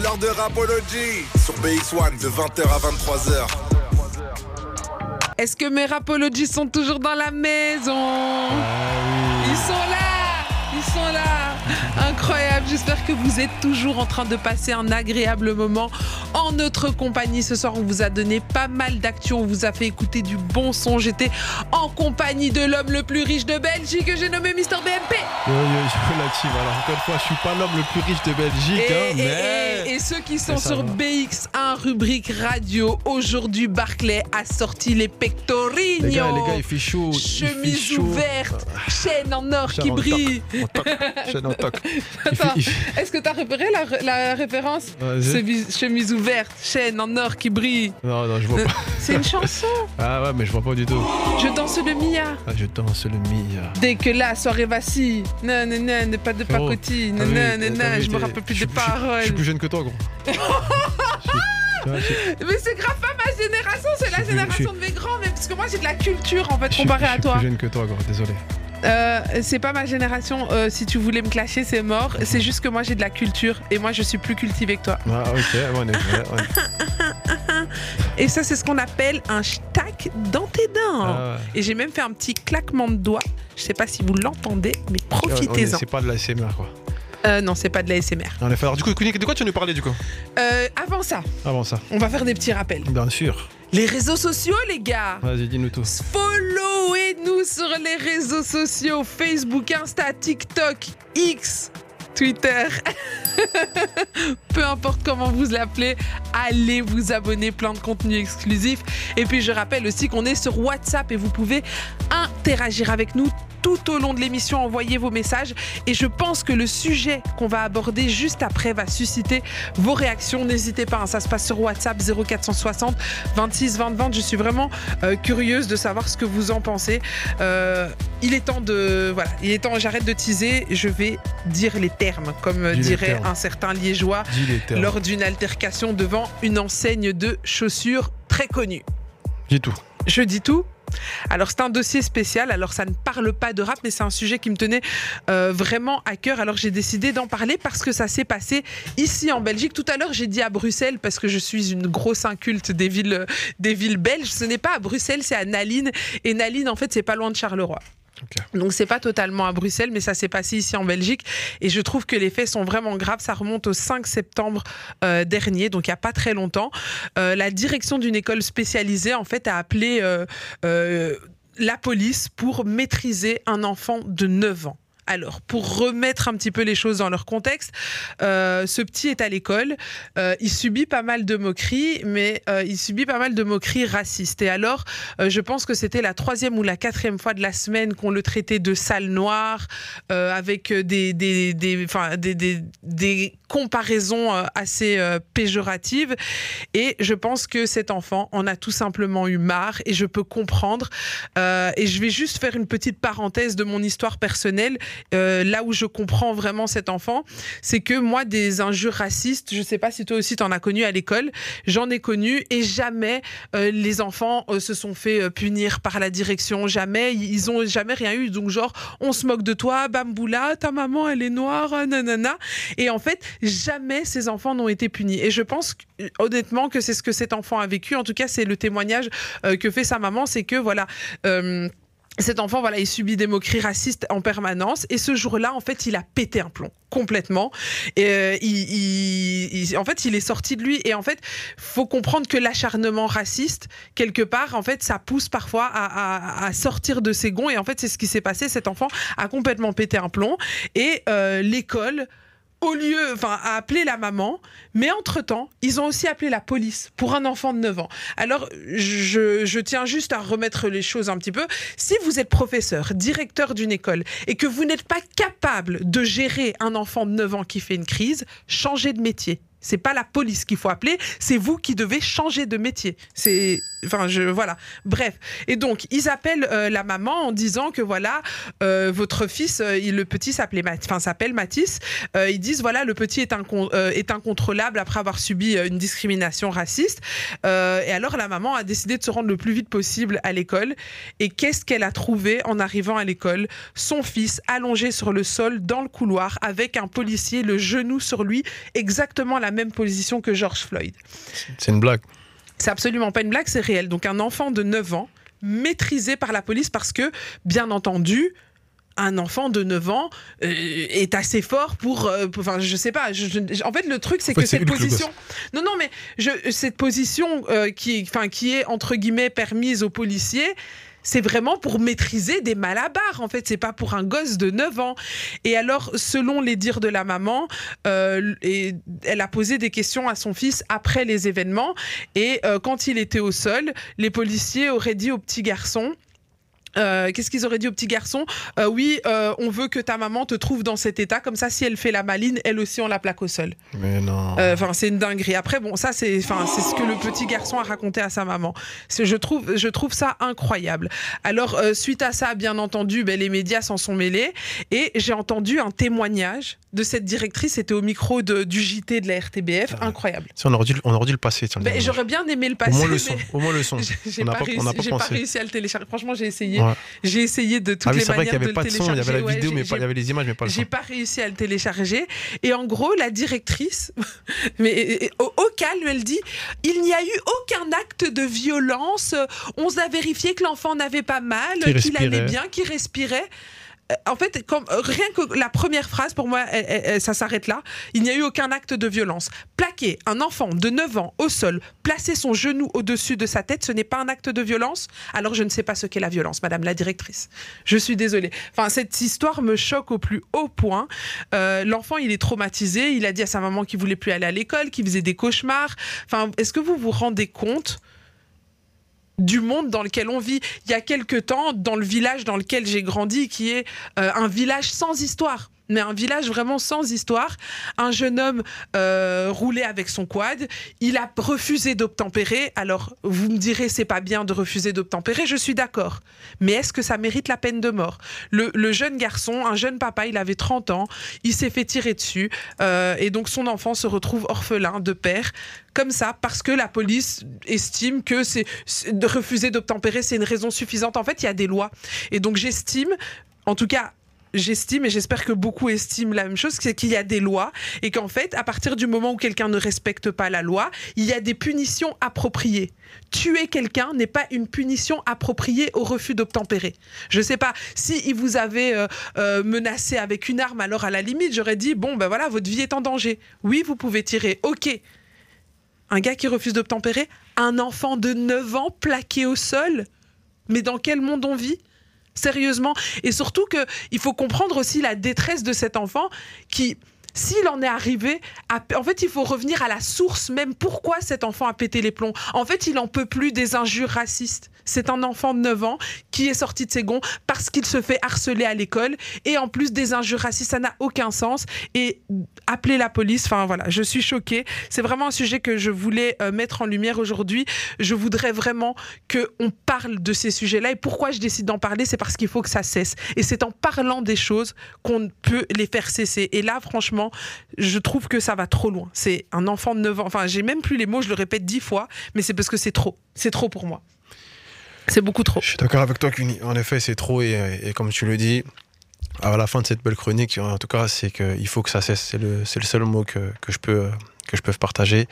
C'est l'heure de Rapology. Sur BX1 de 20h à 23h. Est-ce que mes Rapologies sont toujours dans la maison? Ils sont là! Ils sont là Incroyable, j'espère que vous êtes toujours en train de passer un agréable moment en notre compagnie. Ce soir, on vous a donné pas mal d'actions, on vous a fait écouter du bon son. J'étais en compagnie de l'homme le plus riche de Belgique que j'ai nommé Mister BMP. Yo, yo, yo, la team. Alors, encore une fois, je suis pas l'homme le plus riche de Belgique, Et, hein, et- mais. et- et ceux qui sont sur va. BX1 rubrique radio, aujourd'hui Barclay a sorti les pectorines. Les gars, les gars, il fait chaud. fait Chemise chaud. ouverte, chaîne en or Chaîne qui en brille. Toc, chaîne en toc. Attends, est-ce que t'as repéré la, la référence? Chemise, chemise ouverte, chaîne en or qui brille. Non, non, je vois pas. C'est une chanson. Ah ouais, mais je vois pas du tout. Je danse le Mia. Ah, je danse le Mia. Dès que la soirée vacille, non, non, non, ne pas de Frérot, pacotille, non, non, non, non, je me rappelle plus des suis- je suis- paroles. plus jeune que toi, gros. Mais c'est grave pas ma génération, c'est la génération de mes grands, mais parce que moi j'ai de la culture en fait je suis- comparé je à suis toi. plus jeune que toi, gros. Désolé. Euh, c'est pas ma génération, euh, si tu voulais me clasher, c'est mort. C'est juste que moi j'ai de la culture et moi je suis plus cultivée que toi. Ah, ok, on est vrai. Et ça, c'est ce qu'on appelle un stack dans tes dents. Ah, ouais. Et j'ai même fait un petit claquement de doigts. Je sais pas si vous l'entendez, mais profitez-en. C'est pas de la SMR, quoi. Euh, non, c'est pas de la SMR. Alors, du coup, de quoi tu veux nous parler, du coup? Avant ça, Avant ça. on va faire des petits rappels. Bien sûr. Les réseaux sociaux, les gars. Vas-y, dis-nous tout. Followez-nous sur les réseaux sociaux Facebook, Insta, TikTok, X, Twitter. Peu importe comment vous l'appelez, allez vous abonner, plein de contenu exclusif. Et puis je rappelle aussi qu'on est sur WhatsApp et vous pouvez interagir avec nous tout au long de l'émission, envoyez vos messages. Et je pense que le sujet qu'on va aborder juste après va susciter vos réactions. N'hésitez pas, hein, ça se passe sur WhatsApp 0460 26 20 20. Je suis vraiment euh, curieuse de savoir ce que vous en pensez. Euh, il est temps de voilà, il est temps. J'arrête de teaser. Je vais dire les termes, comme euh, Dis dirait termes. un certain liégeois lors d'une altercation devant une enseigne de chaussures très connue. Dis tout. Je dis tout. Alors c'est un dossier spécial, alors ça ne parle pas de rap, mais c'est un sujet qui me tenait euh, vraiment à cœur. Alors j'ai décidé d'en parler parce que ça s'est passé ici en Belgique. Tout à l'heure j'ai dit à Bruxelles parce que je suis une grosse inculte des villes, des villes belges. Ce n'est pas à Bruxelles, c'est à Naline. Et Naline en fait c'est pas loin de Charleroi. Ok. Donc c'est pas totalement à Bruxelles, mais ça s'est passé ici en Belgique. Et je trouve que les faits sont vraiment graves. Ça remonte au 5 septembre euh, dernier, donc il y a pas très longtemps. Euh, la direction d'une école spécialisée en fait a appelé euh, la police pour maîtriser un enfant de 9 ans. Alors, pour remettre un petit peu les choses dans leur contexte, euh, ce petit est à l'école, euh, il subit pas mal de moqueries, mais euh, il subit pas mal de moqueries racistes. Et alors, je pense que c'était la troisième ou la quatrième fois de la semaine qu'on le traitait de sale noir, avec des, des, des, comparaisons assez péjoratives. Et je pense que cet enfant en a tout simplement eu marre, et je peux comprendre. Et je vais juste faire une petite parenthèse de mon histoire personnelle. Euh, là où je comprends vraiment cet enfant, c'est que moi, des injures racistes, je sais pas si toi aussi t'en as connu à l'école, j'en ai connu et jamais euh, les enfants euh, se sont fait punir par la direction, jamais, ils ont jamais rien eu. Donc genre, on se moque de toi, bamboula, ta maman elle est noire, nanana. Et en fait, jamais ces enfants n'ont été punis. Et je pense honnêtement que c'est ce que cet enfant a vécu. En tout cas, c'est le témoignage que fait sa maman, c'est que voilà. Cet enfant, voilà, il subit des moqueries racistes en permanence. Et ce jour-là, en fait, il a pété un plomb complètement. Et euh, il, en fait, il est sorti de lui. Et en fait, faut comprendre que l'acharnement raciste, quelque part, en fait, ça pousse parfois à sortir de ses gonds. Et en fait, c'est ce qui s'est passé. Cet enfant a complètement pété un plomb. Et euh, l'école au lieu, enfin, a appelé la maman, mais entre-temps, ils ont aussi appelé la police pour un enfant de 9 ans. Alors, je, je tiens juste à remettre les choses un petit peu. Si vous êtes professeur, directeur d'une école, et que vous n'êtes pas capable de gérer un enfant de 9 ans qui fait une crise, changez de métier. C'est pas la police qu'il faut appeler, c'est vous qui devez changer de métier. C'est, enfin, je voilà. Bref. Et donc, ils appellent euh, la maman en disant que voilà, euh, votre fils, euh, le petit s'appelait, enfin, s'appelle Mathis. Euh, ils disent voilà, le petit est, incon- est incontrôlable après avoir subi une discrimination raciste. Et alors, la maman a décidé de se rendre le plus vite possible à l'école. Et qu'est-ce qu'elle a trouvé en arrivant à l'école? Son fils allongé sur le sol dans le couloir avec un policier le genou sur lui, exactement la la même position que George Floyd. C'est une blague. C'est absolument pas une blague, c'est réel. Donc un enfant de 9 ans maîtrisé par la police parce que, bien entendu, un enfant de 9 ans euh, est assez fort pour, euh, enfin je sais pas en fait le truc c'est que cette position non non mais je, cette position euh, qui enfin qui est entre guillemets permise aux policiers c'est vraiment pour maîtriser des malabars en fait. C'est pas pour un gosse de 9 ans. Et alors selon les dires de la maman et elle a posé des questions à son fils après les événements. Et quand il était au sol les policiers auraient dit au petit garçon euh, qu'est-ce qu'ils auraient dit au petit garçon? Euh, Oui, euh, on veut que ta maman te trouve dans cet état, comme ça, si elle fait la maline, elle aussi, on la plaque au sol. Mais non. Enfin, c'est une dinguerie. Après, bon, ça, c'est, enfin, c'est ce que le petit garçon a raconté à sa maman. Je trouve, je trouve ça incroyable. Alors, suite à ça, bien entendu, ben, les médias s'en sont mêlés et j'ai entendu un témoignage de cette directrice. C'était au micro de, du JT de la RTBF, ah incroyable. on aurait dû, on aurait dû le passer. Ben, j'aurais bien aimé le passer. Au moins le son. Au moins le son. J'ai pas, pas, réussi à le télécharger. Franchement, j'ai essayé. J'ai essayé de toutes ah, les manières vrai qu'il y avait pas de son, il y avait la vidéo, mais il y avait les images, mais pas le. J'ai pas réussi à le télécharger. Et en gros, la directrice, mais au, au, calme, elle dit il n'y a eu aucun acte de violence. On a vérifié que l'enfant n'avait pas mal, qu'il allait bien, qu'il respirait en fait, euh, rien que la première phrase, pour moi, ça s'arrête là. Il n'y a eu aucun acte de violence. Plaquer un enfant de 9 ans au sol, placer son genou au-dessus de sa tête, ce n'est pas un acte de violence? Alors je ne sais pas ce qu'est la violence, madame la directrice. Je suis désolée. Enfin, cette histoire me choque au plus haut point. Euh, l'enfant, il est traumatisé. Il a dit à sa maman qu'il voulait plus aller à l'école, qu'il faisait des cauchemars. Enfin, est-ce que vous vous rendez compte du monde dans lequel on vit. Il y a quelque temps, dans le village dans lequel j'ai grandi, qui est euh, un village sans histoire mais un village vraiment sans histoire. Un jeune homme euh, roulait avec son quad. Il a refusé d'obtempérer. Alors, vous me direz, c'est pas bien de refuser d'obtempérer. Je suis d'accord. Mais est-ce que ça mérite la peine de mort? Le, jeune garçon, un jeune papa, il avait 30 ans. Il s'est fait tirer dessus. Euh, et donc, son enfant se retrouve orphelin de père comme ça parce que la police estime que c'est de refuser d'obtempérer c'est une raison suffisante. En fait, il y a des lois et donc j'estime en tout cas j'estime et j'espère que beaucoup estiment la même chose, c'est qu'il y a des lois et qu'en fait, à partir du moment où quelqu'un ne respecte pas la loi, il y a des punitions appropriées. Tuer quelqu'un n'est pas une punition appropriée au refus d'obtempérer. Je sais pas si il vous avait euh, euh, menacé avec une arme, alors à la limite, j'aurais dit bon ben voilà, votre vie est en danger. Oui, vous pouvez tirer. OK. Un gars qui refuse d'obtempérer, un enfant de 9 ans plaqué au sol. Mais dans quel monde on vit? Sérieusement. Et surtout qu'il faut comprendre aussi la détresse de cet enfant qui s'il en est arrivé, en fait, il faut revenir à la source même. Pourquoi cet enfant a pété les plombs? En fait, il n'en peut plus des injures racistes. C'est un enfant de 9 ans qui est sorti de ses gonds parce qu'il se fait harceler à l'école. Et en plus des injures racistes, ça n'a aucun sens. Et appeler la police, enfin voilà, je suis choquée. C'est vraiment un sujet que je voulais euh, mettre en lumière aujourd'hui. Je voudrais vraiment qu'on parle de ces sujets-là. Et pourquoi je décide d'en parler? C'est parce qu'il faut que ça cesse. Et c'est en parlant des choses qu'on peut les faire cesser. Et là, franchement, je trouve que ça va trop loin. C'est un enfant de 9 ans. Enfin, j'ai même plus les mots, je le répète dix fois, mais c'est parce que c'est trop. C'est trop pour moi. C'est beaucoup trop. Je suis d'accord avec toi, Cuny. En effet, c'est trop. Et, comme tu le dis, à la fin de cette belle chronique, en tout cas, c'est qu'il faut que ça cesse. C'est le, le, seul mot que, que, je peux, que je peux partager.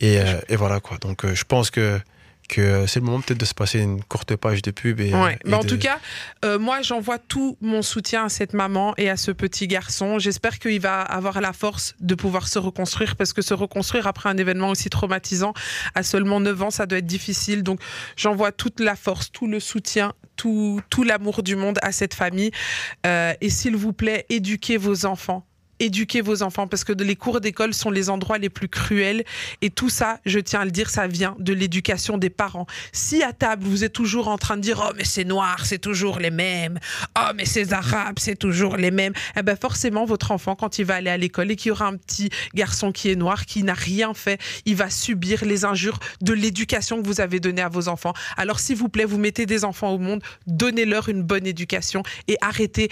Et, euh, et voilà, quoi. Donc, euh, je pense que que c'est le moment peut-être de se passer une courte page de pub. Et, ouais. Mais en tout cas, euh, moi, j'envoie tout mon soutien à cette maman et à ce petit garçon. J'espère qu'il va avoir la force de pouvoir se reconstruire parce que se reconstruire après un événement aussi traumatisant à seulement 9 ans, ça doit être difficile. Donc, j'envoie toute la force, tout le soutien, tout, tout l'amour du monde à cette famille. Euh, et s'il vous plaît, éduquez vos enfants éduquer vos enfants parce que les cours d'école sont les endroits les plus cruels et tout ça, je tiens à le dire, ça vient de l'éducation des parents. Si à table vous êtes toujours en train de dire oh mais c'est noir, c'est toujours les mêmes, oh mais c'est arabe, c'est toujours les mêmes, eh ben forcément votre enfant quand il va aller à l'école et qu'il y aura un petit garçon qui est noir qui n'a rien fait, il va subir les injures de l'éducation que vous avez donnée à vos enfants. Alors s'il vous plaît, vous mettez des enfants au monde, donnez-leur une bonne éducation et arrêtez.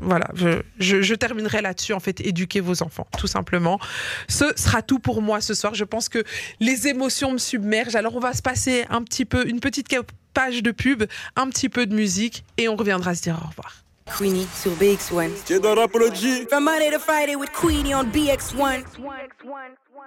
Voilà, je, je, je terminerai là en fait, éduquer vos enfants, tout simplement. Ce sera tout pour moi ce soir. Je pense que les émotions me submergent. Alors, on va se passer un petit peu, une petite page de pub, un petit peu de musique, et on reviendra se dire au revoir. Queenie sur BX1. T'es dans Rapology. From Monday to Friday with Queenie on BX1.